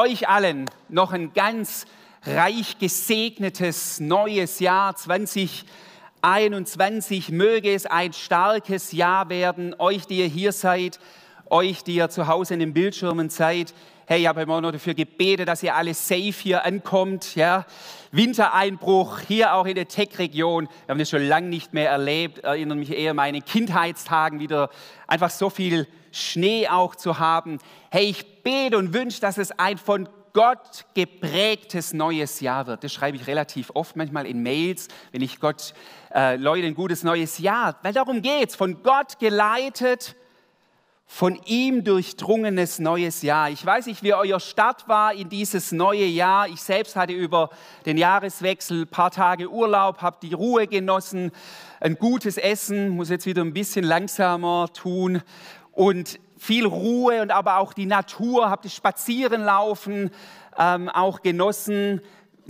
euch allen noch ein ganz reich gesegnetes neues Jahr 2021. Möge es ein starkes Jahr werden. Euch, die ihr hier seid, euch, die ihr zu Hause in den Bildschirmen seid. Hey, ich habe immer noch dafür gebetet, dass ihr alle safe hier ankommt. Ja. Wintereinbruch hier auch in der Tech-Region. Wir haben das schon lange nicht mehr erlebt. Erinnere mich eher an meine Kindheitstagen wieder. Einfach so viel Schnee auch zu haben. Hey, ich bete und wünsche, dass es ein von Gott geprägtes neues Jahr wird. Das schreibe ich relativ oft manchmal in Mails, wenn ich Gott, äh, Leute, ein gutes neues Jahr, weil darum geht es, von Gott geleitet von ihm durchdrungenes neues Jahr. Ich weiß nicht, wie euer Start war in dieses neue Jahr. Ich selbst hatte über den Jahreswechsel ein paar Tage Urlaub, habe die Ruhe genossen, ein gutes Essen, muss jetzt wieder ein bisschen langsamer tun und viel Ruhe und aber auch die Natur, habe das Spazierenlaufen ähm, auch genossen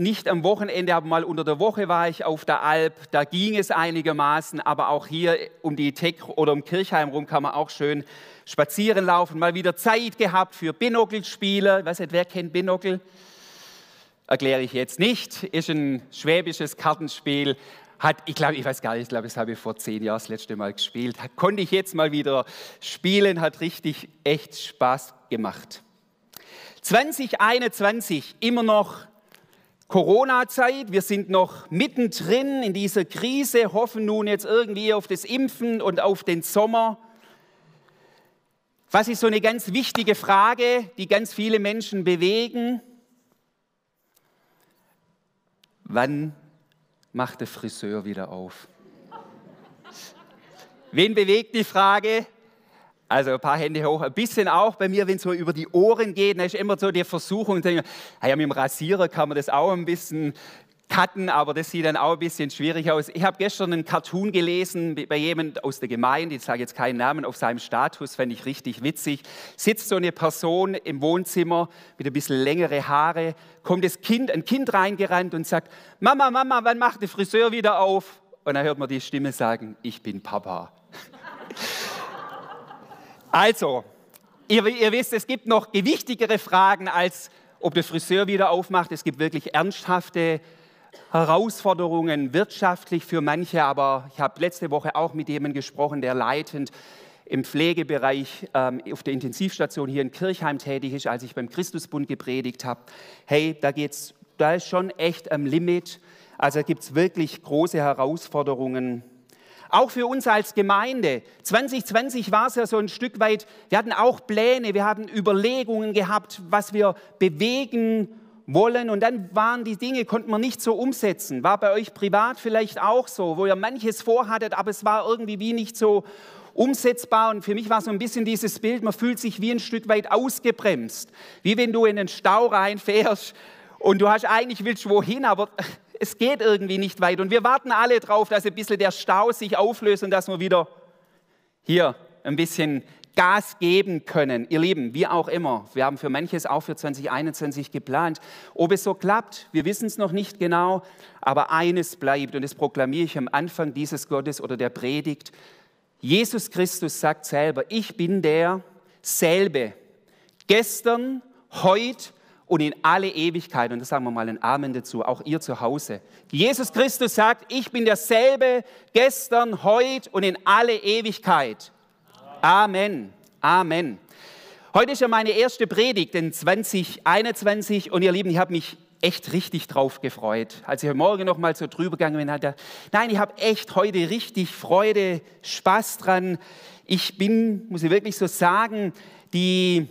nicht am Wochenende, aber mal unter der Woche war ich auf der Alp. Da ging es einigermaßen, aber auch hier um die Tech oder um Kirchheim rum kann man auch schön spazieren laufen. Mal wieder Zeit gehabt für Binockelspiele. Weiß nicht, wer kennt Binocle? Erkläre ich jetzt nicht. Ist ein schwäbisches Kartenspiel. Hat, ich glaube, ich weiß gar nicht, ich glaube, das habe ich vor zehn Jahren das letzte Mal gespielt. Hat, konnte ich jetzt mal wieder spielen, hat richtig echt Spaß gemacht. 2021 immer noch Corona-Zeit. Wir sind noch mittendrin in dieser Krise, hoffen nun jetzt irgendwie auf das Impfen und auf den Sommer. Was ist so eine ganz wichtige Frage, die ganz viele Menschen bewegen? Wann macht der Friseur wieder auf? Wen bewegt die Frage? Also ein paar Hände hoch, ein bisschen auch bei mir, wenn es so über die Ohren geht, da ist immer so die Versuchung, ja, mit dem Rasierer kann man das auch ein bisschen cutten, aber das sieht dann auch ein bisschen schwierig aus. Ich habe gestern einen Cartoon gelesen bei jemand aus der Gemeinde, ich sage jetzt keinen Namen, auf seinem Status, fände ich richtig witzig. Sitzt so eine Person im Wohnzimmer mit ein bisschen längere Haare, kommt das Kind, ein Kind reingerannt und sagt, Mama, Mama, wann macht der Friseur wieder auf? Und dann hört man die Stimme sagen, ich bin Papa. Also, ihr, ihr wisst, es gibt noch gewichtigere Fragen, als ob der Friseur wieder aufmacht. Es gibt wirklich ernsthafte Herausforderungen wirtschaftlich für manche, aber ich habe letzte Woche auch mit jemandem gesprochen, der leitend im Pflegebereich ähm, auf der Intensivstation hier in Kirchheim tätig ist, als ich beim Christusbund gepredigt habe. Hey, da geht's, da ist schon echt am Limit. Also gibt es wirklich große Herausforderungen auch für uns als Gemeinde. 2020 war es ja so ein Stück weit, wir hatten auch Pläne, wir hatten Überlegungen gehabt, was wir bewegen wollen. Und dann waren die Dinge, konnten wir nicht so umsetzen. War bei euch privat vielleicht auch so, wo ihr manches vorhattet, aber es war irgendwie wie nicht so umsetzbar. Und für mich war so ein bisschen dieses Bild, man fühlt sich wie ein Stück weit ausgebremst. Wie wenn du in den Stau reinfährst und du hast eigentlich willst wohin, aber es geht irgendwie nicht weit. Und wir warten alle darauf, dass ein bisschen der Stau sich auflöst und dass wir wieder hier ein bisschen Gas geben können. Ihr Lieben, wie auch immer, wir haben für manches auch für 2021 geplant. Ob es so klappt, wir wissen es noch nicht genau, aber eines bleibt und das proklamiere ich am Anfang dieses Gottes oder der Predigt. Jesus Christus sagt selber, ich bin der selbe, gestern, heute und in alle Ewigkeit. Und das sagen wir mal einen Amen dazu, auch ihr zu Hause. Jesus Christus sagt, ich bin derselbe gestern, heute und in alle Ewigkeit. Amen. Amen. Heute ist ja meine erste Predigt in 2021 und ihr Lieben, ich habe mich echt richtig drauf gefreut. Als ich heute Morgen noch mal so drüber gegangen bin, hatte, nein, ich habe echt heute richtig Freude, Spaß dran. Ich bin, muss ich wirklich so sagen, die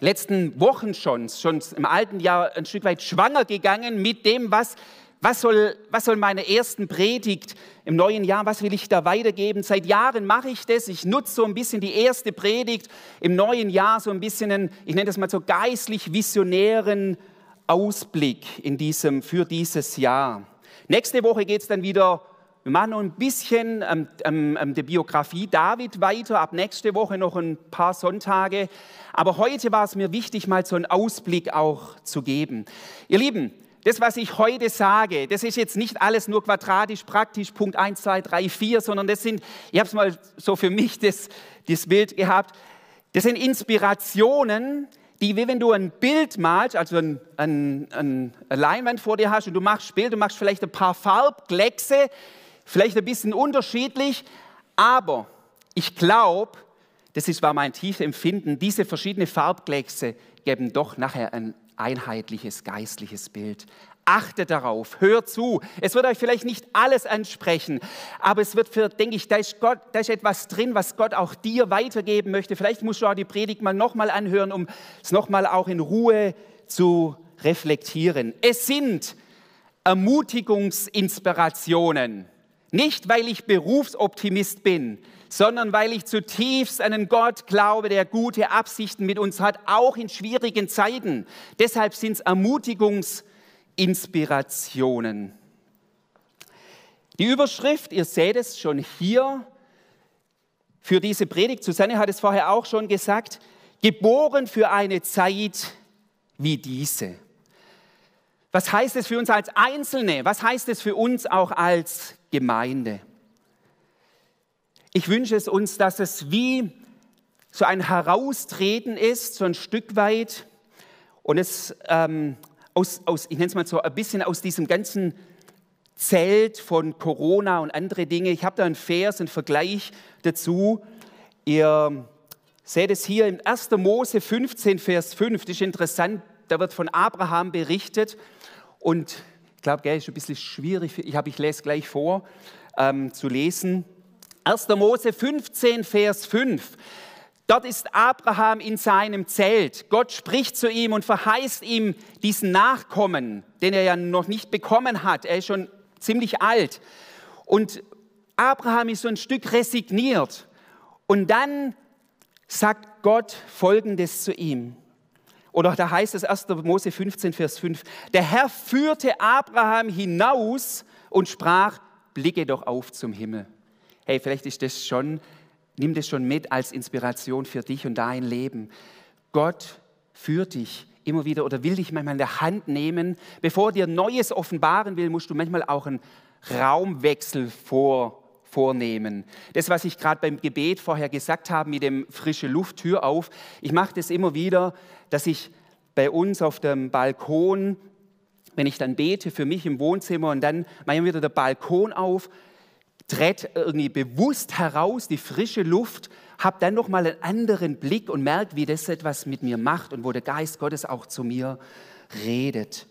letzten Wochen schon, schon im alten Jahr ein Stück weit schwanger gegangen mit dem, was, was, soll, was soll meine ersten Predigt im neuen Jahr, was will ich da weitergeben? Seit Jahren mache ich das. Ich nutze so ein bisschen die erste Predigt im neuen Jahr, so ein bisschen, einen, ich nenne das mal so geistlich visionären Ausblick in diesem, für dieses Jahr. Nächste Woche geht es dann wieder wir machen noch ein bisschen ähm, ähm, ähm, die Biografie David weiter, ab nächste Woche noch ein paar Sonntage. Aber heute war es mir wichtig, mal so einen Ausblick auch zu geben. Ihr Lieben, das, was ich heute sage, das ist jetzt nicht alles nur quadratisch, praktisch, Punkt 1, 2, 3, 4, sondern das sind, ich habe es mal so für mich das, das Bild gehabt, das sind Inspirationen, die, wie wenn du ein Bild malst, also ein, ein, ein, Leinwand vor dir hast und du machst Bild, du machst vielleicht ein paar Farbkleckse, vielleicht ein bisschen unterschiedlich, aber ich glaube, das ist, war mein tiefes Empfinden, diese verschiedenen Farbkleckse geben doch nachher ein einheitliches geistliches Bild. Achtet darauf, hört zu. Es wird euch vielleicht nicht alles ansprechen, aber es wird für, denke ich, da ist, Gott, da ist etwas drin, was Gott auch dir weitergeben möchte. Vielleicht musst du auch die Predigt mal nochmal anhören, um es nochmal auch in Ruhe zu reflektieren. Es sind Ermutigungsinspirationen. Nicht, weil ich Berufsoptimist bin, sondern weil ich zutiefst an einen Gott glaube, der gute Absichten mit uns hat, auch in schwierigen Zeiten. Deshalb sind es Ermutigungs Inspirationen. Die Überschrift, ihr seht es schon hier, für diese Predigt, Susanne hat es vorher auch schon gesagt, geboren für eine Zeit wie diese. Was heißt es für uns als Einzelne? Was heißt es für uns auch als Gemeinde? Ich wünsche es uns, dass es wie so ein Heraustreten ist, so ein Stück weit, und es ähm, aus, aus ich nenne es mal so, ein bisschen aus diesem ganzen Zelt von Corona und andere Dinge. Ich habe da einen Vers, einen Vergleich dazu. Ihr seht es hier im 1. Mose 15, Vers 5. Das ist interessant. Da wird von Abraham berichtet. Und ich glaube, es ist ein bisschen schwierig. Ich, habe, ich lese gleich vor ähm, zu lesen. 1. Mose 15, Vers 5. Dort ist Abraham in seinem Zelt. Gott spricht zu ihm und verheißt ihm diesen Nachkommen, den er ja noch nicht bekommen hat. Er ist schon ziemlich alt. Und Abraham ist so ein Stück resigniert. Und dann sagt Gott Folgendes zu ihm. Oder da heißt es 1. Mose 15, Vers 5. Der Herr führte Abraham hinaus und sprach, blicke doch auf zum Himmel. Hey, vielleicht ist das schon Nimm das schon mit als Inspiration für dich und dein Leben. Gott führt dich immer wieder oder will dich manchmal in der Hand nehmen. Bevor dir Neues offenbaren will, musst du manchmal auch einen Raumwechsel vor, vornehmen. Das, was ich gerade beim Gebet vorher gesagt habe mit dem frische Luft, Tür auf, ich mache das immer wieder, dass ich bei uns auf dem Balkon, wenn ich dann bete für mich im Wohnzimmer und dann mache ich wieder der Balkon auf tritt irgendwie bewusst heraus, die frische Luft, habe dann nochmal einen anderen Blick und merke, wie das etwas mit mir macht und wo der Geist Gottes auch zu mir redet.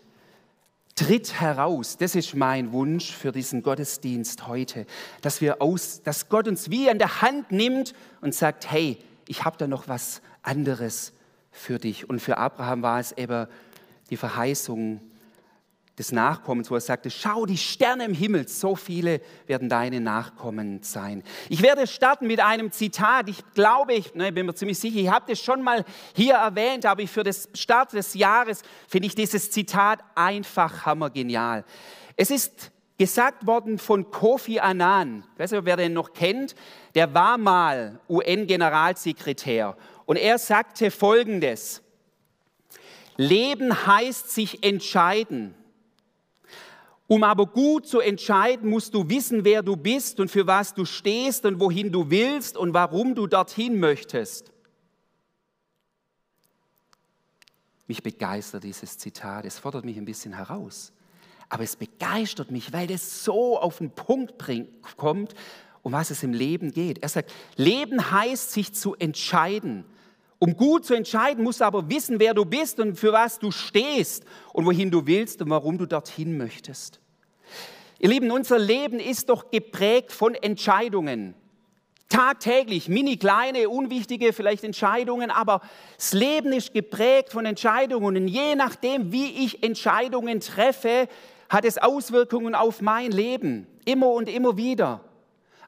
Tritt heraus, das ist mein Wunsch für diesen Gottesdienst heute, dass wir aus, dass Gott uns wie an der Hand nimmt und sagt, hey, ich habe da noch was anderes für dich. Und für Abraham war es eben die Verheißung, des Nachkommens, wo er sagte, schau die Sterne im Himmel, so viele werden deine Nachkommen sein. Ich werde starten mit einem Zitat. Ich glaube, ich ne, bin mir ziemlich sicher, ich habe das schon mal hier erwähnt, aber für das Start des Jahres finde ich dieses Zitat einfach hammergenial. Es ist gesagt worden von Kofi Annan. Ich weiß nicht, wer den noch kennt. Der war mal UN-Generalsekretär. Und er sagte Folgendes. Leben heißt sich entscheiden. Um aber gut zu entscheiden, musst du wissen, wer du bist und für was du stehst und wohin du willst und warum du dorthin möchtest. Mich begeistert dieses Zitat. Es fordert mich ein bisschen heraus. Aber es begeistert mich, weil es so auf den Punkt bringt, kommt, um was es im Leben geht. Er sagt, Leben heißt, sich zu entscheiden. Um gut zu entscheiden, musst du aber wissen, wer du bist und für was du stehst und wohin du willst und warum du dorthin möchtest. Ihr Lieben, unser Leben ist doch geprägt von Entscheidungen. Tagtäglich, mini kleine, unwichtige vielleicht Entscheidungen, aber das Leben ist geprägt von Entscheidungen. Und je nachdem, wie ich Entscheidungen treffe, hat es Auswirkungen auf mein Leben. Immer und immer wieder.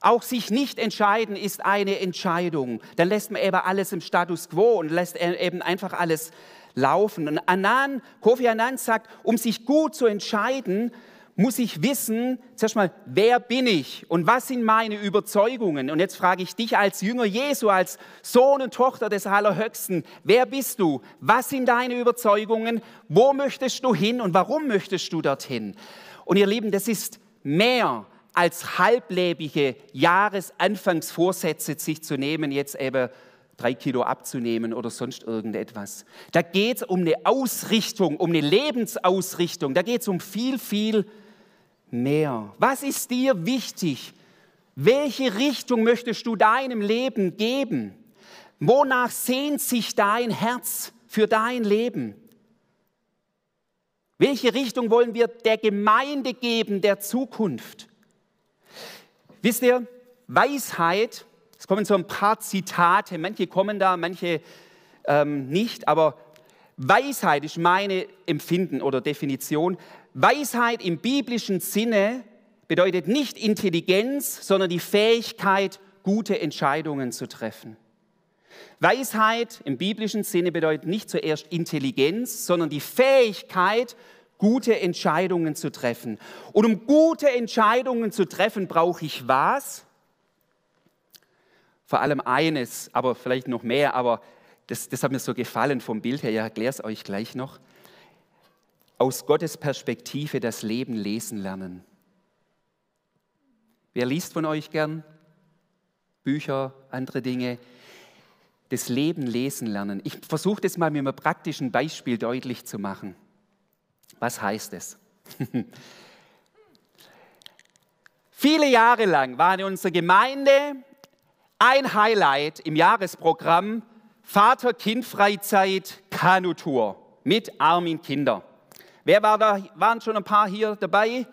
Auch sich nicht entscheiden ist eine Entscheidung. Dann lässt man eben alles im Status quo und lässt e-, eben einfach alles laufen. Und Anan, Kofi Annan sagt, um sich gut zu entscheiden, muss ich wissen, zuerst mal, wer bin ich und was sind meine Überzeugungen? Und jetzt frage ich dich als Jünger Jesu, als Sohn und Tochter des Allerhöchsten, wer bist du? Was sind deine Überzeugungen? Wo möchtest du hin und warum möchtest du dorthin? Und ihr Lieben, das ist mehr als halblebige Jahresanfangsvorsätze sich zu nehmen, jetzt eben drei Kilo abzunehmen oder sonst irgendetwas. Da geht es um eine Ausrichtung, um eine Lebensausrichtung. Da geht es um viel, viel mehr. Was ist dir wichtig? Welche Richtung möchtest du deinem Leben geben? Wonach sehnt sich dein Herz für dein Leben? Welche Richtung wollen wir der Gemeinde geben, der Zukunft? Wisst ihr, Weisheit, es kommen so ein paar Zitate, manche kommen da, manche ähm, nicht, aber Weisheit ist meine Empfinden oder Definition. Weisheit im biblischen Sinne bedeutet nicht Intelligenz, sondern die Fähigkeit, gute Entscheidungen zu treffen. Weisheit im biblischen Sinne bedeutet nicht zuerst Intelligenz, sondern die Fähigkeit, gute Entscheidungen zu treffen. Und um gute Entscheidungen zu treffen, brauche ich was? Vor allem eines, aber vielleicht noch mehr, aber das, das hat mir so gefallen vom Bild her, ich erkläre es euch gleich noch. Aus Gottes Perspektive das Leben lesen lernen. Wer liest von euch gern? Bücher, andere Dinge das Leben lesen lernen. Ich versuche das mal mit einem praktischen Beispiel deutlich zu machen. Was heißt es? Viele Jahre lang war in unserer Gemeinde ein Highlight im Jahresprogramm Vater-Kind-Freizeit Kanutour mit Armin Kinder. Wer war da? Waren schon ein paar hier dabei?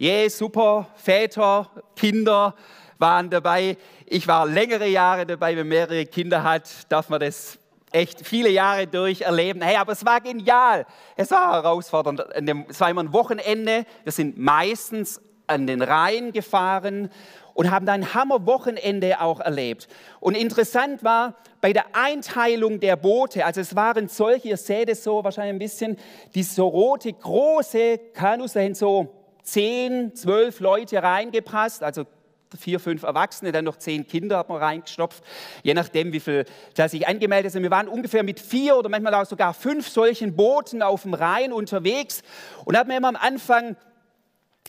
Yeah, super. Väter, Kinder waren dabei. Ich war längere Jahre dabei, wenn mehrere Kinder hat, darf man das echt viele Jahre durch erleben. Hey, aber es war genial. Es war herausfordernd. Es war immer ein Wochenende. Wir sind meistens an den Rhein gefahren und haben da ein Hammerwochenende auch erlebt. Und interessant war bei der Einteilung der Boote, also es waren solche, ihr seht es so wahrscheinlich ein bisschen, die so rote, große Kanus, da so zehn, zwölf Leute reingepasst, also vier, fünf Erwachsene, dann noch zehn Kinder hat man reingestopft, je nachdem, wie viel da sich angemeldet sind. Wir waren ungefähr mit vier oder manchmal auch sogar fünf solchen Booten auf dem Rhein unterwegs und haben immer am Anfang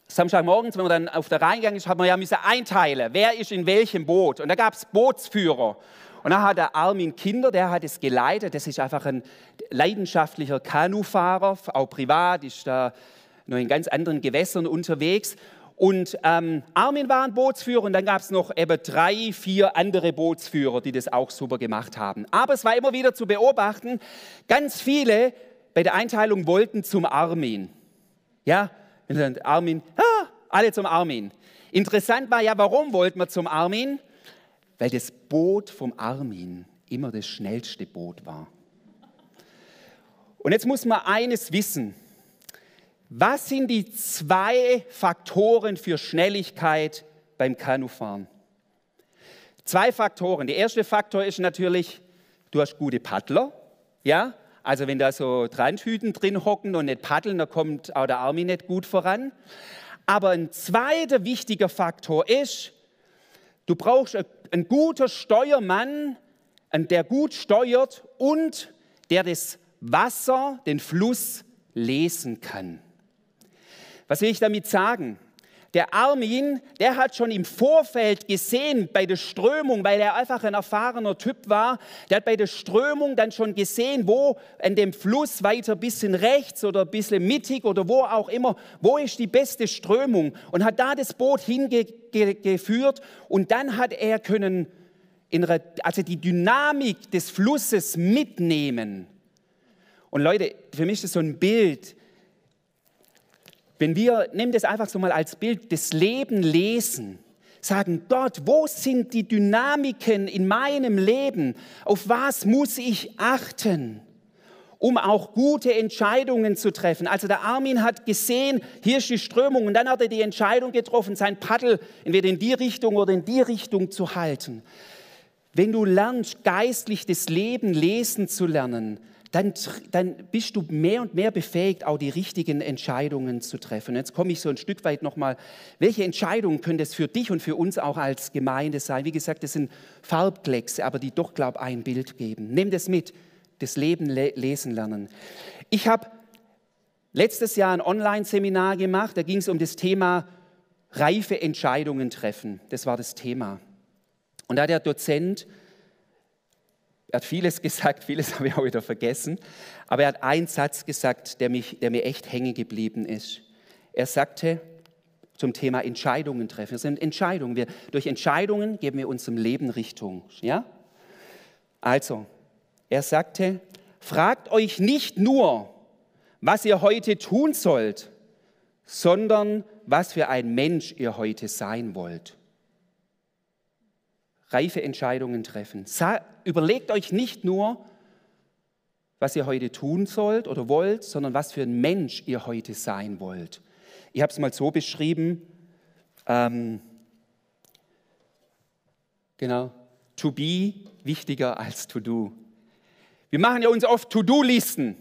Samstagmorgens, wenn man dann auf der Rhein gegangen ist, hat man ja müssen einteilen, wer ist in welchem Boot. Und da gab es Bootsführer. Und dann hat der Armin Kinder, der hat es geleitet. Das ist einfach ein leidenschaftlicher Kanufahrer, auch privat, ist da noch in ganz anderen Gewässern unterwegs. Und ähm, Armin war ein Bootsführer und dann gab es noch eben drei, vier andere Bootsführer, die das auch super gemacht haben. Aber es war immer wieder zu beobachten, ganz viele bei der Einteilung wollten zum Armin. Ja, Armin, ah, alle zum Armin. Interessant war ja, warum wollten wir zum Armin? Weil das Boot vom Armin immer das schnellste Boot war. Und jetzt muss man eines wissen. Was sind die zwei Faktoren für Schnelligkeit beim Kanufahren? Zwei Faktoren. Der erste Faktor ist natürlich, du hast gute Paddler. Ja? Also wenn da so Trantüten drin hocken und nicht paddeln, dann kommt auch der Army nicht gut voran. Aber ein zweiter wichtiger Faktor ist, du brauchst einen guten Steuermann, der gut steuert und der das Wasser, den Fluss lesen kann. Was will ich damit sagen? Der Armin, der hat schon im Vorfeld gesehen bei der Strömung, weil er einfach ein erfahrener Typ war, der hat bei der Strömung dann schon gesehen, wo an dem Fluss weiter ein bisschen rechts oder ein bisschen mittig oder wo auch immer, wo ist die beste Strömung und hat da das Boot hingeführt und dann hat er können also die Dynamik des Flusses mitnehmen. Und Leute, für mich ist das so ein Bild, wenn wir, nehmen das einfach so mal als Bild, das Leben lesen, sagen, Gott, wo sind die Dynamiken in meinem Leben? Auf was muss ich achten? um auch gute Entscheidungen zu treffen. Also der Armin hat gesehen, hier ist die Strömung und dann hat er die Entscheidung getroffen, sein Paddel entweder in die Richtung oder in die Richtung zu halten. Wenn du lernst, geistlich das Leben lesen zu lernen, dann, dann bist du mehr und mehr befähigt, auch die richtigen Entscheidungen zu treffen. Jetzt komme ich so ein Stück weit nochmal, welche Entscheidungen können das für dich und für uns auch als Gemeinde sein? Wie gesagt, das sind Farbklecks, aber die doch, glaube ich, ein Bild geben. Nimm das mit, das Leben le lesen lernen. Ich habe letztes Jahr ein Online-Seminar gemacht, da ging es um das Thema reife Entscheidungen treffen. Das war das Thema. Und da hat der Dozent Er hat vieles gesagt, vieles habe ich auch wieder vergessen. Aber er hat einen Satz gesagt, der, mich, der mir echt hängen geblieben ist. Er sagte zum Thema Entscheidungen treffen. Es sind Entscheidungen. Wir, durch Entscheidungen geben wir unserem Leben Richtung. Ja? Also, er sagte, fragt euch nicht nur, was ihr heute tun sollt, sondern was für ein Mensch ihr heute sein wollt. Reife Entscheidungen treffen. Überlegt euch nicht nur, was ihr heute tun sollt oder wollt, sondern was für ein Mensch ihr heute sein wollt. Ich habe es mal so beschrieben, ähm, genau, to be wichtiger als to do. Wir machen ja uns oft To-Do-Listen.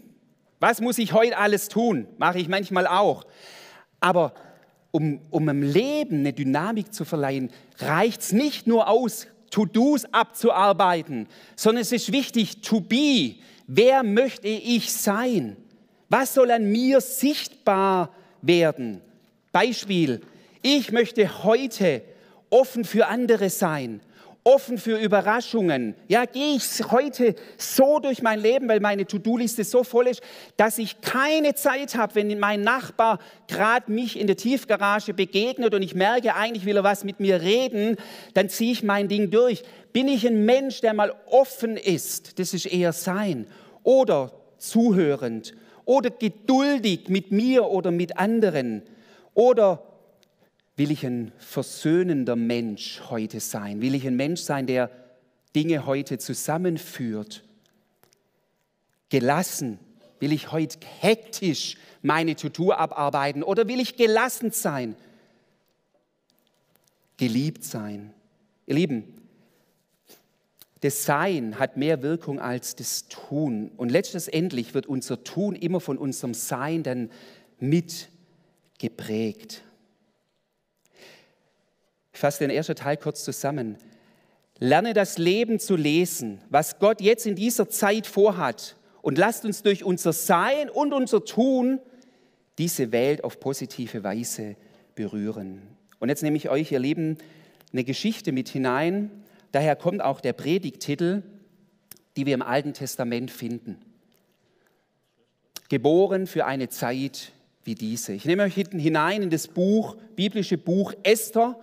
Was muss ich heute alles tun? Mache ich manchmal auch. Aber um, um im Leben eine Dynamik zu verleihen, reicht es nicht nur aus, To-Dos abzuarbeiten, sondern es ist wichtig, to be. Wer möchte ich sein? Was soll an mir sichtbar werden? Beispiel, ich möchte heute offen für andere sein offen für Überraschungen. Ja, gehe ich heute so durch mein Leben, weil meine To-Do-Liste so voll ist, dass ich keine Zeit habe, wenn mein Nachbar gerade mich in der Tiefgarage begegnet und ich merke, eigentlich will er was mit mir reden, dann ziehe ich mein Ding durch. Bin ich ein Mensch, der mal offen ist? Das ist eher sein. Oder zuhörend. Oder geduldig mit mir oder mit anderen. Oder Will ich ein versöhnender Mensch heute sein? Will ich ein Mensch sein, der Dinge heute zusammenführt? Gelassen? Will ich heute hektisch meine To-Do abarbeiten oder will ich gelassen sein? Geliebt sein? Ihr Lieben, das Sein hat mehr Wirkung als das Tun. Und letztendlich wird unser Tun immer von unserem Sein dann mit geprägt. Fasse den ersten Teil kurz zusammen. Lerne das Leben zu lesen, was Gott jetzt in dieser Zeit vorhat. Und lasst uns durch unser Sein und unser Tun diese Welt auf positive Weise berühren. Und jetzt nehme ich euch, ihr Lieben, eine Geschichte mit hinein. Daher kommt auch der Predigtitel, die wir im Alten Testament finden. Geboren für eine Zeit wie diese. Ich nehme euch hinten hinein in das Buch, biblische Buch Esther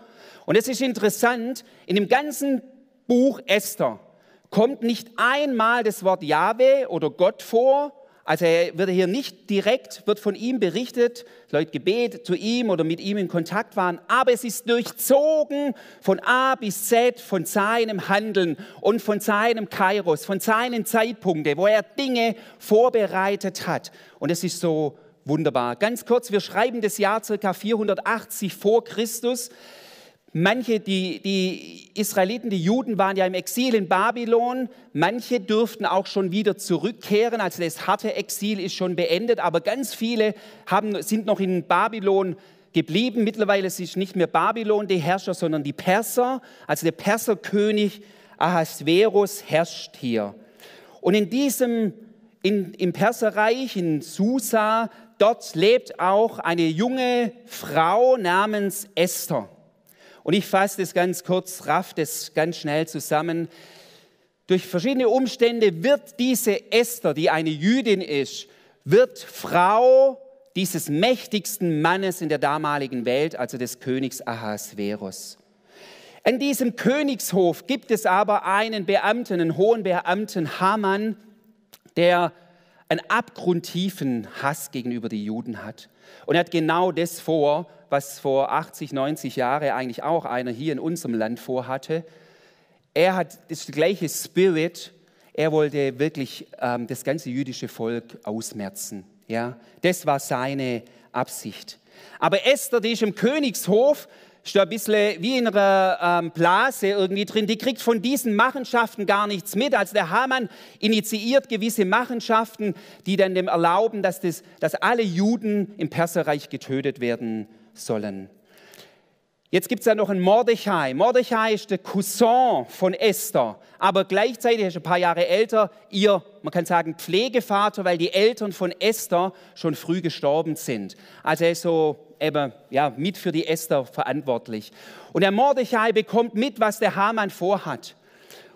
und es ist interessant, in dem ganzen Buch Esther kommt nicht einmal das Wort Jahwe oder Gott vor. Also er wird hier nicht direkt, wird von ihm berichtet, Leute gebet zu ihm oder mit ihm in Kontakt waren, aber es ist durchzogen von A bis Z, von seinem Handeln und von seinem Kairos, von seinen Zeitpunkten, wo er Dinge vorbereitet hat. Und es ist so wunderbar. Ganz kurz, wir schreiben das Jahr ca. 480 vor Christus. Manche, die, die Israeliten, die Juden waren ja im Exil in Babylon. Manche durften auch schon wieder zurückkehren. Also das harte Exil ist schon beendet. Aber ganz viele haben, sind noch in Babylon geblieben. Mittlerweile ist es nicht mehr Babylon die Herrscher, sondern die Perser. Also der Perserkönig Ahasverus herrscht hier. Und in diesem, in, im Perserreich, in Susa, dort lebt auch eine junge Frau namens Esther. Und ich fasse das ganz kurz, raff das ganz schnell zusammen. Durch verschiedene Umstände wird diese Esther, die eine Jüdin ist, wird Frau dieses mächtigsten Mannes in der damaligen Welt, also des Königs Ahasverus. An diesem Königshof gibt es aber einen Beamten, einen hohen Beamten Haman, der einen abgrundtiefen Hass gegenüber den Juden hat. Und er hat genau das vor, was vor 80, 90 Jahren eigentlich auch einer hier in unserem Land vorhatte. Er hat das gleiche Spirit. Er wollte wirklich ähm, das ganze jüdische Volk ausmerzen. Ja, das war seine Absicht. Aber Esther, die ist im Königshof, ist da ein bisschen wie in einer ähm, Blase irgendwie drin. Die kriegt von diesen Machenschaften gar nichts mit. Also der Hamann initiiert gewisse Machenschaften, die dann dem erlauben, dass, das, dass alle Juden im Perserreich getötet werden sollen. Jetzt gibt es ja noch einen Mordechai. Mordechai ist der Cousin von Esther, aber gleichzeitig ist er ein paar Jahre älter, ihr, man kann sagen, Pflegevater, weil die Eltern von Esther schon früh gestorben sind. Also er ist so eben ja, mit für die Esther verantwortlich. Und der Mordechai bekommt mit, was der Haman vorhat.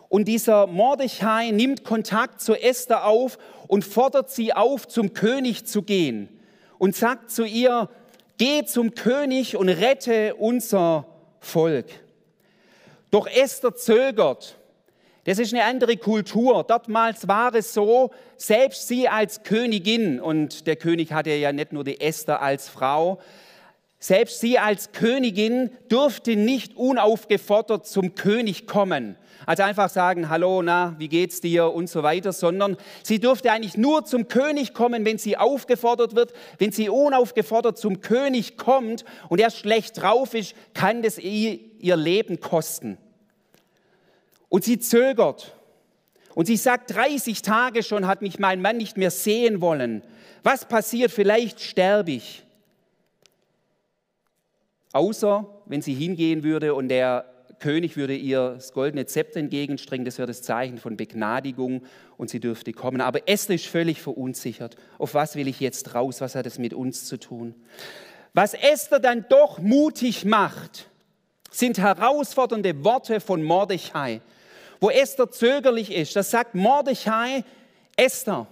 Und dieser Mordechai nimmt Kontakt zu Esther auf und fordert sie auf, zum König zu gehen und sagt zu ihr, geh zum König und rette unser Volk. Doch Esther zögert. Das ist eine andere Kultur. Dortmals war es so, selbst sie als Königin, und der König hatte ja nicht nur die Esther als Frau, selbst sie als Königin durfte nicht unaufgefordert zum König kommen. Also einfach sagen, hallo, na, wie geht's dir und so weiter, sondern sie durfte eigentlich nur zum König kommen, wenn sie aufgefordert wird. Wenn sie unaufgefordert zum König kommt und er schlecht drauf ist, kann das ihr, ihr Leben kosten. Und sie zögert. Und sie sagt, 30 Tage schon hat mich mein Mann nicht mehr sehen wollen. Was passiert? Vielleicht sterbe ich. Außer wenn sie hingehen würde und der König würde ihr das goldene Zepter entgegenstrecken, das wäre das Zeichen von Begnadigung und sie dürfte kommen. Aber Esther ist völlig verunsichert. Auf was will ich jetzt raus? Was hat es mit uns zu tun? Was Esther dann doch mutig macht, sind herausfordernde Worte von Mordechai. Wo Esther zögerlich ist, das sagt Mordechai, Esther,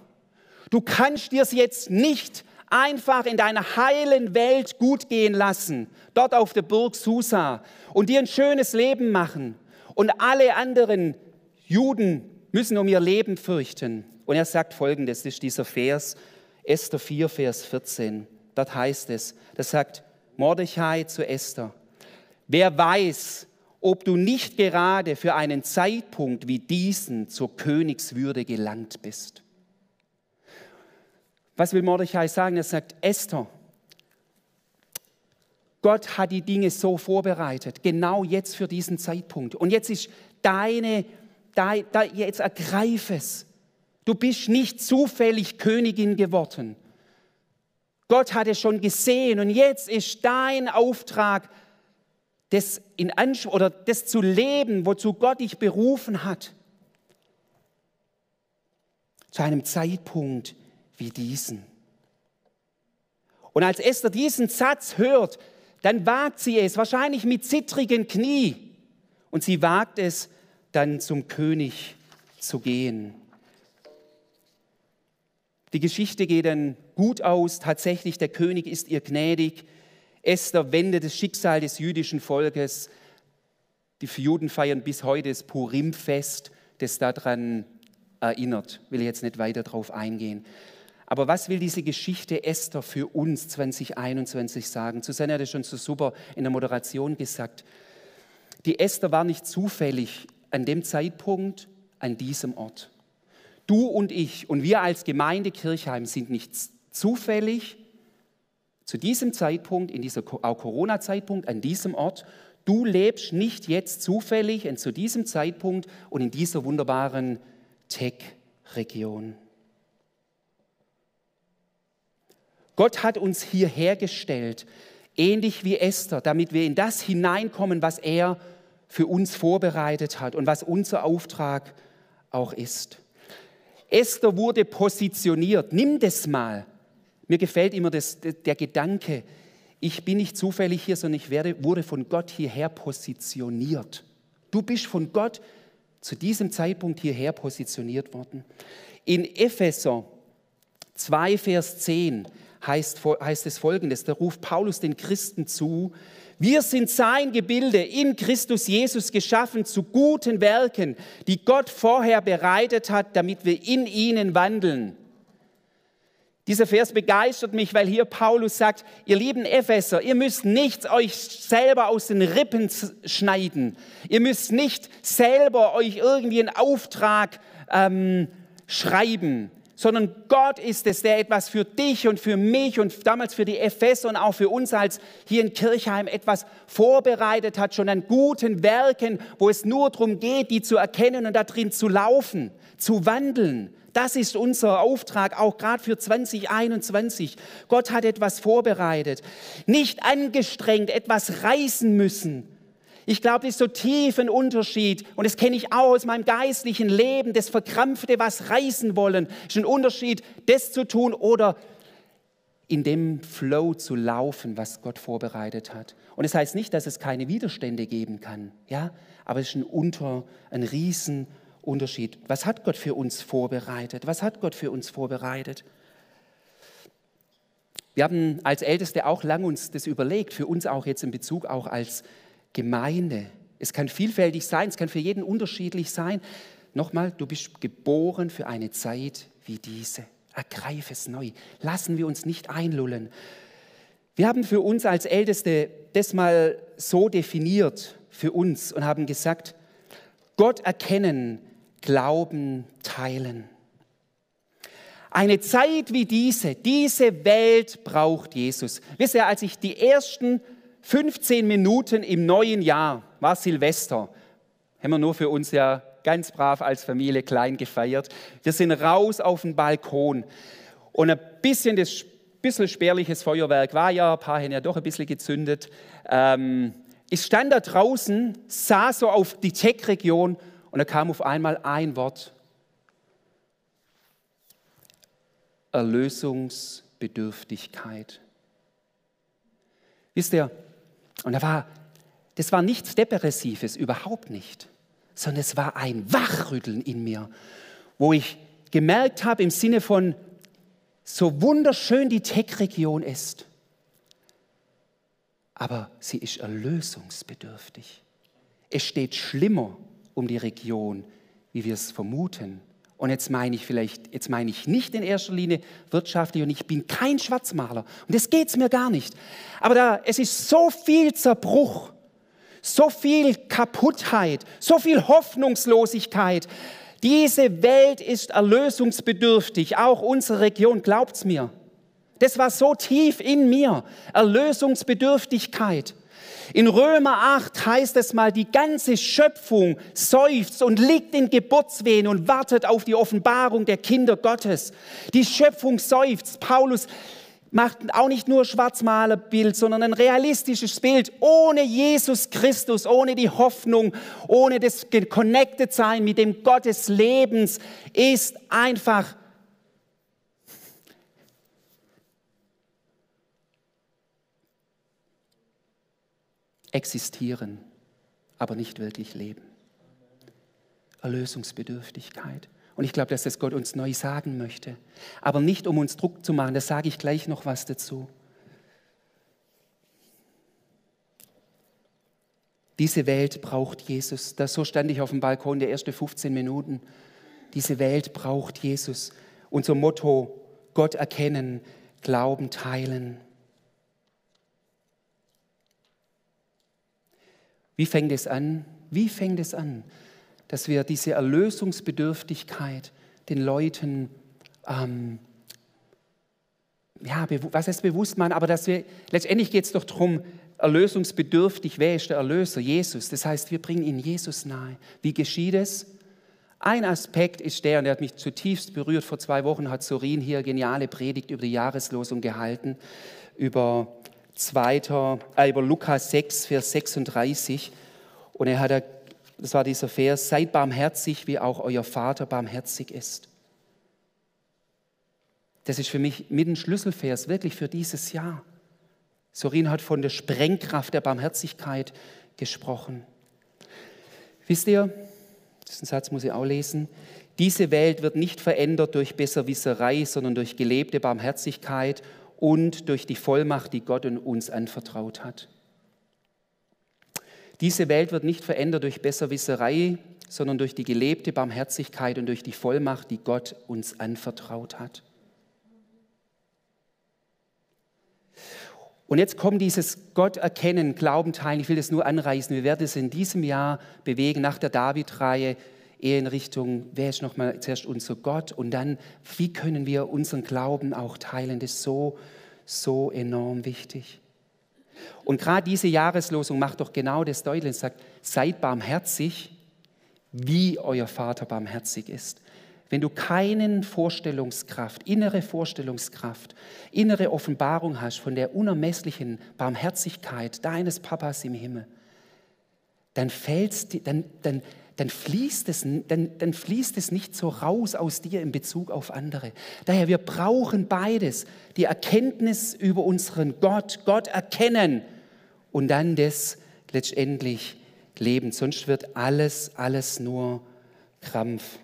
du kannst dir es jetzt nicht einfach in deiner heilen Welt gut gehen lassen, dort auf der Burg Susa und dir ein schönes Leben machen. Und alle anderen Juden müssen um ihr Leben fürchten. Und er sagt folgendes, das ist dieser Vers, Esther 4, Vers 14. Dort heißt es, das sagt Mordechai zu Esther, wer weiß, ob du nicht gerade für einen Zeitpunkt wie diesen zur Königswürde gelangt bist. Was will Mordechai sagen? Er sagt, Esther, Gott hat die Dinge so vorbereitet, genau jetzt für diesen Zeitpunkt. Und jetzt ist deine, dein, jetzt ergreif es. Du bist nicht zufällig Königin geworden. Gott hat es schon gesehen und jetzt ist dein Auftrag, das, in oder das zu leben, wozu Gott dich berufen hat. Zu einem Zeitpunkt, wie diesen. Und als Esther diesen Satz hört, dann wagt sie es, wahrscheinlich mit zittrigen Knie. Und sie wagt es, dann zum König zu gehen. Die Geschichte geht dann gut aus. Tatsächlich, der König ist ihr gnädig. Esther wendet das Schicksal des jüdischen Volkes. Die Juden feiern bis heute das Purimfest, das daran erinnert. Will ich jetzt nicht weiter darauf eingehen. Aber was will diese Geschichte Esther für uns 2021 sagen? Susanne hat es schon so super in der Moderation gesagt. Die Esther war nicht zufällig an dem Zeitpunkt an diesem Ort. Du und ich und wir als Gemeinde Kirchheim sind nicht zufällig zu diesem Zeitpunkt, in dieser Corona-Zeitpunkt, an diesem Ort. Du lebst nicht jetzt zufällig und zu diesem Zeitpunkt und in dieser wunderbaren Tech-Region. Gott hat uns hierher gestellt, ähnlich wie Esther, damit wir in das hineinkommen, was er für uns vorbereitet hat und was unser Auftrag auch ist. Esther wurde positioniert. Nimm das mal. Mir gefällt immer das, der Gedanke, ich bin nicht zufällig hier, sondern ich werde, wurde von Gott hierher positioniert. Du bist von Gott zu diesem Zeitpunkt hierher positioniert worden. In Epheser 2, Vers 10 heißt, heißt es folgendes, da ruft Paulus den Christen zu, wir sind sein Gebilde in Christus Jesus geschaffen zu guten Werken, die Gott vorher bereitet hat, damit wir in ihnen wandeln. Dieser Vers begeistert mich, weil hier Paulus sagt, ihr lieben Epheser, ihr müsst nicht euch selber aus den Rippen schneiden. Ihr müsst nicht selber euch irgendwie einen Auftrag ähm, schreiben sondern Gott ist es, der etwas für dich und für mich und damals für die Epheser und auch für uns als hier in Kirchheim etwas vorbereitet hat, schon an guten Werken, wo es nur darum geht, die zu erkennen und da drin zu laufen, zu wandeln. Das ist unser Auftrag, auch gerade für 2021. Gott hat etwas vorbereitet. Nicht angestrengt etwas reißen müssen, ich glaube, das ist so tief ein Unterschied. Und das kenne ich auch aus meinem geistlichen Leben. Das Verkrampfte, was reißen wollen, ist ein Unterschied, das zu tun oder in dem Flow zu laufen, was Gott vorbereitet hat. Und es das heißt nicht, dass es keine Widerstände geben kann. Ja, aber es ist ein Unter, ein Riesen Unterschied. Was hat Gott für uns vorbereitet? Was hat Gott für uns vorbereitet? Wir haben als Älteste auch lang uns das überlegt, für uns auch jetzt in Bezug auch als Gemeinde. Es kann vielfältig sein, es kann für jeden unterschiedlich sein. Nochmal, du bist geboren für eine Zeit wie diese. Ergreif es neu. Lassen wir uns nicht einlullen. Wir haben für uns als Älteste das mal so definiert für uns und haben gesagt, Gott erkennen, Glauben teilen. Eine Zeit wie diese, diese Welt braucht Jesus. Wisst ihr, als ich die ersten 15 Minuten im neuen Jahr, war Silvester, haben wir nur für uns ja ganz brav als Familie klein gefeiert. Wir sind raus auf den Balkon und ein bisschen das bisschen spärliches Feuerwerk war ja, ein paar haben ja doch ein bisschen gezündet. Ähm, ich stand da draußen, sah so auf die Tech-Region und da kam auf einmal ein Wort. Erlösungsbedürftigkeit. Wisst ihr, und da war, das war nichts Depressives, überhaupt nicht, sondern es war ein Wachrütteln in mir, wo ich gemerkt habe im Sinne von, so wunderschön die Tech-Region ist, aber sie ist erlösungsbedürftig. Es steht schlimmer um die Region, wie wir es vermuten. Und jetzt meine ich vielleicht, jetzt meine ich nicht in erster Linie wirtschaftlich und ich bin kein Schwarzmaler und das geht es mir gar nicht. Aber da, es ist so viel Zerbruch, so viel Kaputtheit, so viel Hoffnungslosigkeit. Diese Welt ist erlösungsbedürftig, auch unsere Region, glaubt's mir. Das war so tief in mir, Erlösungsbedürftigkeit. In Römer 8 heißt es mal, die ganze Schöpfung seufzt und liegt in Geburtswehen und wartet auf die Offenbarung der Kinder Gottes. Die Schöpfung seufzt. Paulus macht auch nicht nur Schwarzmalerbild, sondern ein realistisches Bild. Ohne Jesus Christus, ohne die Hoffnung, ohne das Connected Sein mit dem Gott des Lebens ist einfach existieren, aber nicht wirklich leben. Erlösungsbedürftigkeit. Und ich glaube, dass das Gott uns neu sagen möchte. Aber nicht, um uns Druck zu machen, da sage ich gleich noch was dazu. Diese Welt braucht Jesus. Das, so stand ich auf dem Balkon der ersten 15 Minuten. Diese Welt braucht Jesus. Unser Motto, Gott erkennen, Glauben teilen. Wie fängt es an? Wie fängt es an, dass wir diese Erlösungsbedürftigkeit den Leuten, ähm, ja, was heißt bewusst machen, aber dass wir, letztendlich geht es doch darum, erlösungsbedürftig, wer ist der Erlöser? Jesus. Das heißt, wir bringen ihn Jesus nahe. Wie geschieht es? Ein Aspekt ist der, und der hat mich zutiefst berührt. Vor zwei Wochen hat Sorin hier geniale Predigt über die Jahreslosung gehalten, über zweiter, äh, über Lukas 6, Vers 36. Und er hat, das war dieser Vers, seid barmherzig, wie auch euer Vater barmherzig ist. Das ist für mich mit ein Schlüsselvers, wirklich für dieses Jahr. Sorin hat von der Sprengkraft der Barmherzigkeit gesprochen. Wisst ihr, diesen Satz muss ich auch lesen, diese Welt wird nicht verändert durch Besserwisserei, sondern durch gelebte Barmherzigkeit und durch die Vollmacht, die Gott uns anvertraut hat. Diese Welt wird nicht verändert durch Besserwisserei, sondern durch die gelebte Barmherzigkeit und durch die Vollmacht, die Gott uns anvertraut hat. Und jetzt kommt dieses Gott erkennen, Glauben teilen. Ich will das nur anreißen. Wir werden es in diesem Jahr bewegen, nach der David-Reihe, eher in Richtung, wer ist nochmal zuerst unser Gott und dann, wie können wir unseren Glauben auch teilen? Das ist so, so enorm wichtig. Und gerade diese Jahreslosung macht doch genau das deutlich und sagt, seid barmherzig, wie euer Vater barmherzig ist. Wenn du keinen Vorstellungskraft, innere Vorstellungskraft, innere Offenbarung hast von der unermesslichen Barmherzigkeit deines Papas im Himmel, dann, fällst, dann, dann, dann, fließt es, dann, dann fließt es nicht so raus aus dir in Bezug auf andere. Daher, wir brauchen beides. Die Erkenntnis über unseren Gott, Gott erkennen und dann das letztendlich leben. Sonst wird alles, alles nur Krampf.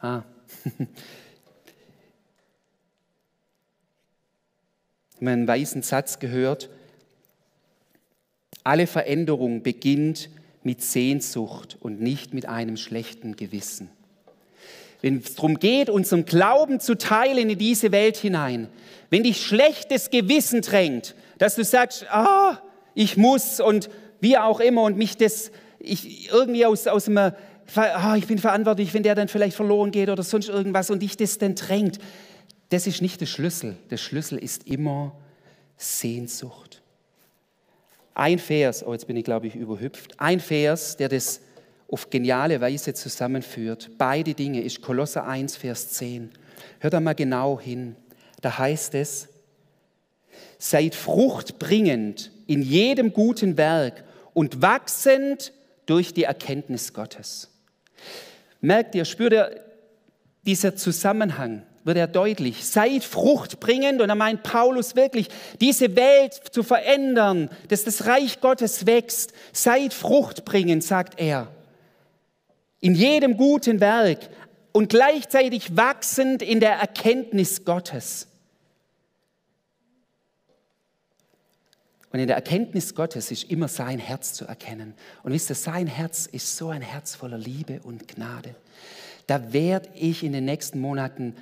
Ah. Ich habe einen weisen Satz gehört. Alle Veränderung beginnt mit Sehnsucht und nicht mit einem schlechten Gewissen. Wenn es darum geht, unseren Glauben zu teilen in diese Welt hinein, wenn dich schlechtes Gewissen drängt, dass du sagst, ah, ich muss und wie auch immer und mich das ich irgendwie aus, aus einem, ah, ich bin verantwortlich, wenn der dann vielleicht verloren geht oder sonst irgendwas und dich das dann drängt, das ist nicht der Schlüssel. Der Schlüssel ist immer Sehnsucht. Ein Vers, oh jetzt bin ich glaube ich überhüpft, ein Vers, der das auf geniale Weise zusammenführt. Beide Dinge ist Kolosser 1, Vers 10. Hört da mal genau hin. Da heißt es, seid fruchtbringend in jedem guten Werk und wachsend durch die Erkenntnis Gottes. Merkt ihr, spürt ihr dieser Zusammenhang? Wird er deutlich. Seid fruchtbringend, und da meint Paulus wirklich, diese Welt zu verändern, dass das Reich Gottes wächst. Seid fruchtbringend, sagt er. In jedem guten Werk und gleichzeitig wachsend in der Erkenntnis Gottes. Und in der Erkenntnis Gottes ist immer sein Herz zu erkennen. Und wisst ihr, sein Herz ist so ein Herz voller Liebe und Gnade. Da werde ich in den nächsten Monaten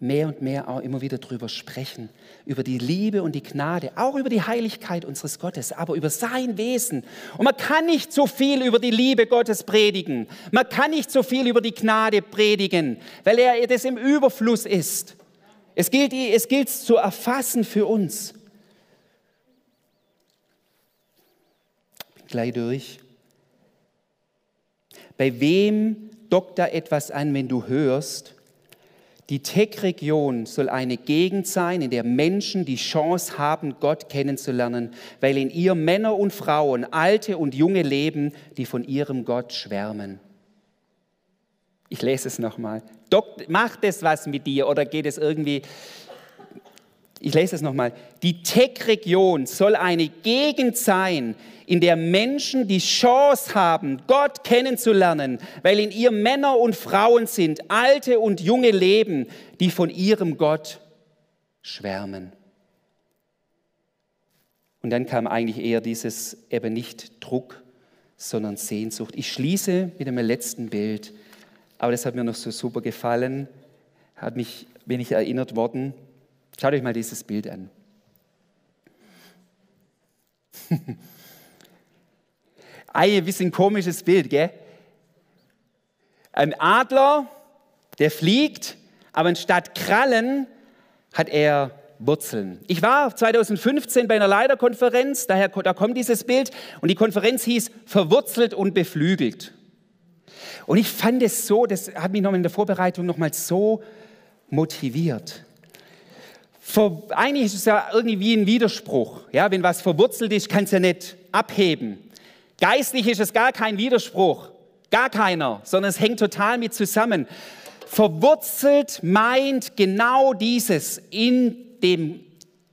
mehr und mehr auch immer wieder drüber sprechen. Über die Liebe und die Gnade, auch über die Heiligkeit unseres Gottes, aber über sein Wesen. Und man kann nicht so viel über die Liebe Gottes predigen. Man kann nicht so viel über die Gnade predigen, weil er das im Überfluss ist. Es gilt, es gilt zu erfassen für uns. gleich durch. Bei wem dockt da etwas an, wenn du hörst, die Tech-Region soll eine Gegend sein, in der Menschen die Chance haben, Gott kennenzulernen, weil in ihr Männer und Frauen, alte und junge leben, die von ihrem Gott schwärmen. Ich lese es nochmal. Macht es was mit dir oder geht es irgendwie ich lese es nochmal, die Tech-Region soll eine Gegend sein, in der Menschen die Chance haben, Gott kennenzulernen, weil in ihr Männer und Frauen sind, alte und junge leben, die von ihrem Gott schwärmen. Und dann kam eigentlich eher dieses eben nicht Druck, sondern Sehnsucht. Ich schließe mit dem letzten Bild, aber das hat mir noch so super gefallen, hat mich, bin ich erinnert worden, Schaut euch mal dieses Bild an. Ein bisschen komisches Bild, gell? Ein Adler, der fliegt, aber anstatt Krallen hat er Wurzeln. Ich war 2015 bei einer Leiterkonferenz, daher da kommt dieses Bild und die Konferenz hieß Verwurzelt und beflügelt. Und ich fand es so, das hat mich noch in der Vorbereitung nochmal so motiviert eigentlich ist es ja irgendwie wie ein Widerspruch. Ja, wenn was verwurzelt ist, kann es ja nicht abheben. Geistlich ist es gar kein Widerspruch, gar keiner, sondern es hängt total mit zusammen. Verwurzelt meint genau dieses in, dem,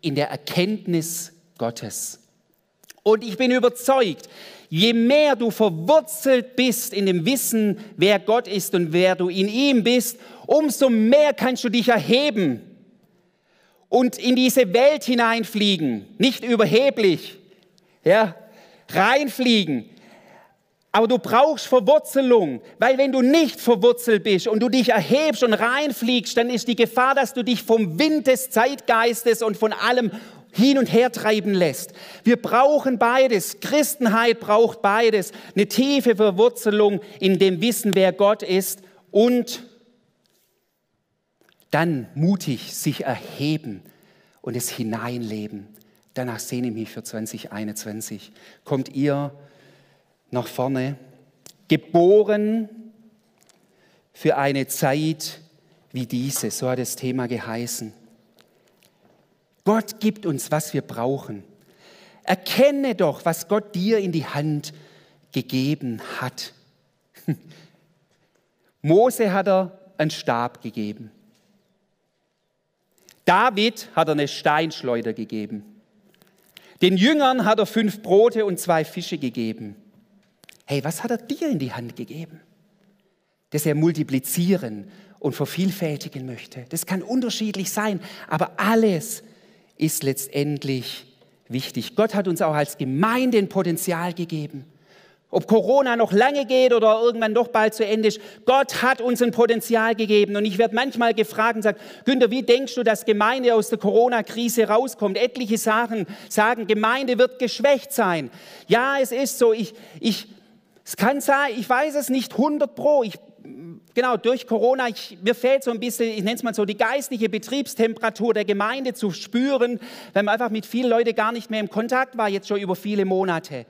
in der Erkenntnis Gottes. Und ich bin überzeugt, je mehr du verwurzelt bist in dem Wissen, wer Gott ist und wer du in ihm bist, umso mehr kannst du dich erheben und in diese Welt hineinfliegen, nicht überheblich, ja, reinfliegen. Aber du brauchst Verwurzelung, weil wenn du nicht verwurzelt bist und du dich erhebst und reinfliegst, dann ist die Gefahr, dass du dich vom Wind des Zeitgeistes und von allem hin und her treiben lässt. Wir brauchen beides. Christenheit braucht beides. Eine tiefe Verwurzelung in dem Wissen, wer Gott ist und dann mutig sich erheben und es hineinleben. Danach sehne ich mich für 2021. Kommt ihr nach vorne, geboren für eine Zeit wie diese, so hat das Thema geheißen. Gott gibt uns, was wir brauchen. Erkenne doch, was Gott dir in die Hand gegeben hat. Mose hat er einen Stab gegeben. David hat er eine Steinschleuder gegeben. Den Jüngern hat er fünf Brote und zwei Fische gegeben. Hey, was hat er dir in die Hand gegeben? Das er multiplizieren und vervielfältigen möchte. Das kann unterschiedlich sein, aber alles ist letztendlich wichtig. Gott hat uns auch als Gemeinde ein Potenzial gegeben. Ob Corona noch lange geht oder irgendwann doch bald zu Ende ist, Gott hat uns ein Potenzial gegeben. Und ich werde manchmal gefragt und sagen, Günther, wie denkst du, dass Gemeinde aus der Corona-Krise rauskommt? Etliche Sachen sagen, Gemeinde wird geschwächt sein. Ja, es ist so. Ich, ich, es kann sein, ich weiß es nicht 100 pro. Ich, genau, durch Corona, ich, mir fehlt so ein bisschen, ich nenne es mal so, die geistliche Betriebstemperatur der Gemeinde zu spüren, weil man einfach mit vielen Leuten gar nicht mehr im Kontakt war, jetzt schon über viele Monate.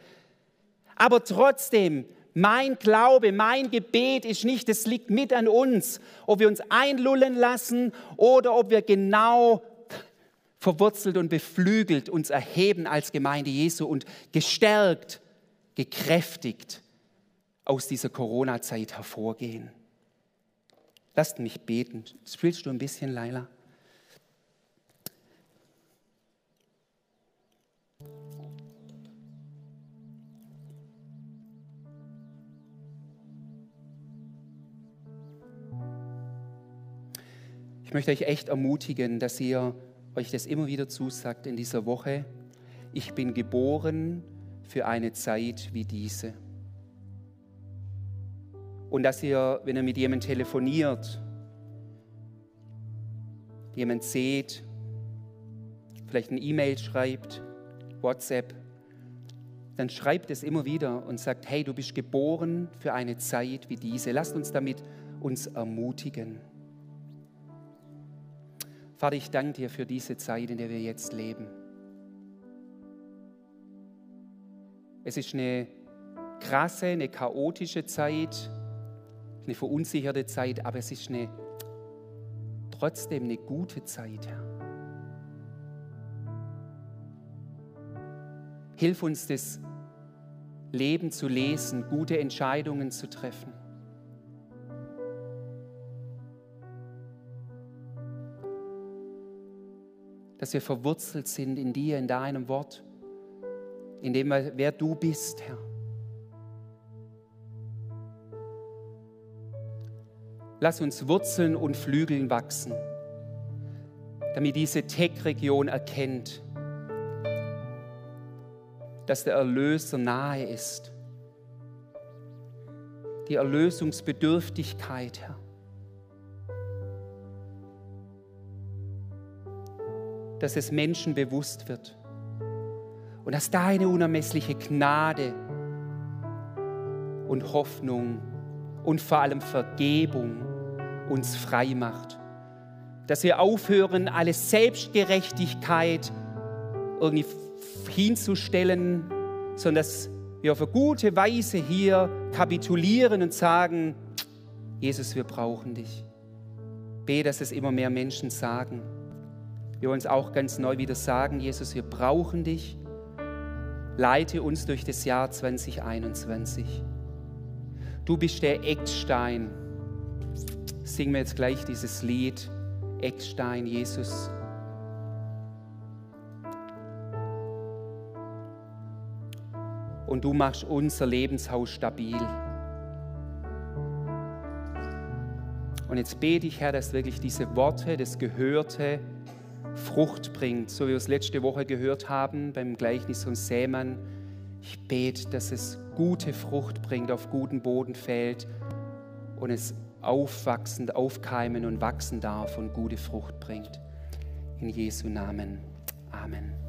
Aber trotzdem, mein Glaube, mein Gebet ist nicht, es liegt mit an uns, ob wir uns einlullen lassen oder ob wir genau verwurzelt und beflügelt uns erheben als Gemeinde Jesu und gestärkt, gekräftigt aus dieser Corona-Zeit hervorgehen. Lasst mich beten. Spielst du ein bisschen, Leila? Möchte euch echt ermutigen, dass ihr euch das immer wieder zusagt in dieser Woche. Ich bin geboren für eine Zeit wie diese. Und dass ihr, wenn ihr mit jemandem telefoniert, jemand seht, vielleicht eine E-Mail schreibt, WhatsApp, dann schreibt es immer wieder und sagt, hey, du bist geboren für eine Zeit wie diese. Lasst uns damit uns ermutigen. Vater, ich danke dir für diese Zeit, in der wir jetzt leben. Es ist eine krasse, eine chaotische Zeit, eine verunsicherte Zeit, aber es ist eine, trotzdem eine gute Zeit, Herr. Hilf uns, das Leben zu lesen, gute Entscheidungen zu treffen. Dass wir verwurzelt sind in dir, in deinem Wort, in dem, wer du bist, Herr. Lass uns Wurzeln und Flügeln wachsen, damit diese Tech-Region erkennt, dass der Erlöser nahe ist. Die Erlösungsbedürftigkeit, Herr. Dass es Menschen bewusst wird und dass deine unermessliche Gnade und Hoffnung und vor allem Vergebung uns frei macht. Dass wir aufhören, alle Selbstgerechtigkeit irgendwie hinzustellen, sondern dass wir auf eine gute Weise hier kapitulieren und sagen, Jesus, wir brauchen dich. Bete, dass es immer mehr Menschen sagen. Wir wollen auch ganz neu wieder sagen, Jesus, wir brauchen dich. Leite uns durch das Jahr 2021. Du bist der Eckstein. Singen wir jetzt gleich dieses Lied, Eckstein, Jesus. Und du machst unser Lebenshaus stabil. Und jetzt bete ich, Herr, dass wirklich diese Worte, das Gehörte, Frucht bringt, so wie wir es letzte Woche gehört haben beim Gleichnis von Sämann. Ich bete, dass es gute Frucht bringt, auf guten Boden fällt und es aufwachsend, aufkeimen und wachsen darf und gute Frucht bringt. In Jesu Namen. Amen.